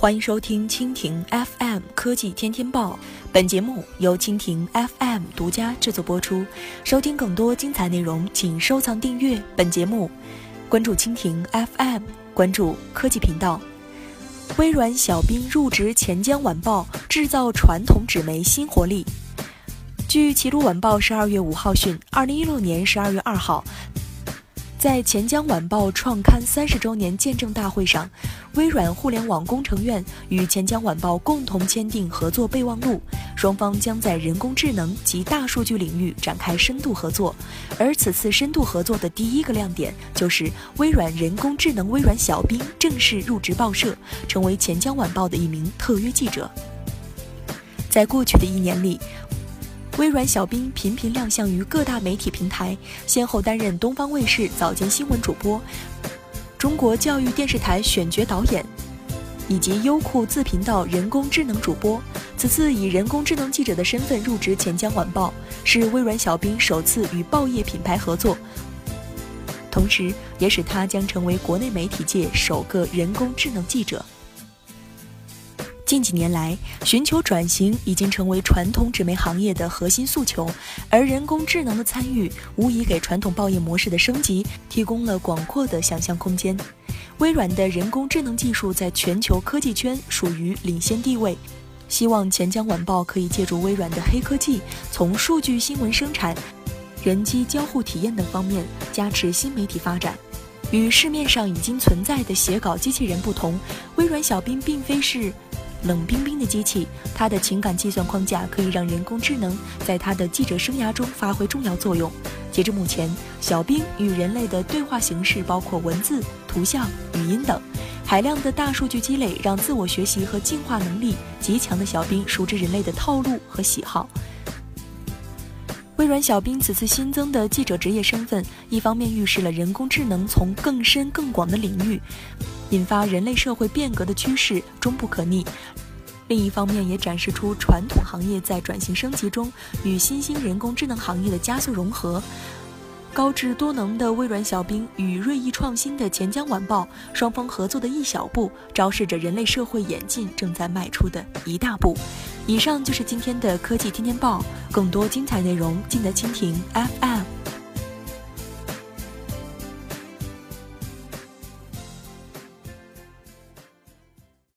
欢迎收听蜻蜓 FM 科技天天报，本节目由蜻蜓 FM 独家制作播出。收听更多精彩内容，请收藏订阅本节目，关注蜻蜓 FM，关注科技频道。微软小冰入职钱江晚报，制造传统纸媒新活力。据齐鲁晚报十二月五号讯，二零一六年十二月二号。在钱江晚报创刊三十周年见证大会上，微软互联网工程院与钱江晚报共同签订合作备忘录，双方将在人工智能及大数据领域展开深度合作。而此次深度合作的第一个亮点，就是微软人工智能微软小冰正式入职报社，成为钱江晚报的一名特约记者。在过去的一年里，微软小冰频频亮相于各大媒体平台，先后担任东方卫视早间新闻主播、中国教育电视台选角导演，以及优酷自频道人工智能主播。此次以人工智能记者的身份入职钱江晚报，是微软小冰首次与报业品牌合作，同时也使他将成为国内媒体界首个人工智能记者。近几年来，寻求转型已经成为传统纸媒行业的核心诉求，而人工智能的参与无疑给传统报业模式的升级提供了广阔的想象空间。微软的人工智能技术在全球科技圈属于领先地位，希望钱江晚报可以借助微软的黑科技，从数据新闻生产、人机交互体验等方面加持新媒体发展。与市面上已经存在的写稿机器人不同，微软小冰并非是。冷冰冰的机器，它的情感计算框架可以让人工智能在它的记者生涯中发挥重要作用。截至目前，小冰与人类的对话形式包括文字、图像、语音等，海量的大数据积累让自我学习和进化能力极强的小冰熟知人类的套路和喜好。微软小冰此次新增的记者职业身份，一方面预示了人工智能从更深更广的领域。引发人类社会变革的趋势终不可逆，另一方面也展示出传统行业在转型升级中与新兴人工智能行业的加速融合。高智多能的微软小冰与锐意创新的钱江晚报，双方合作的一小步，昭示着人类社会演进正在迈出的一大步。以上就是今天的科技天天报，更多精彩内容尽在蜻蜓 FM。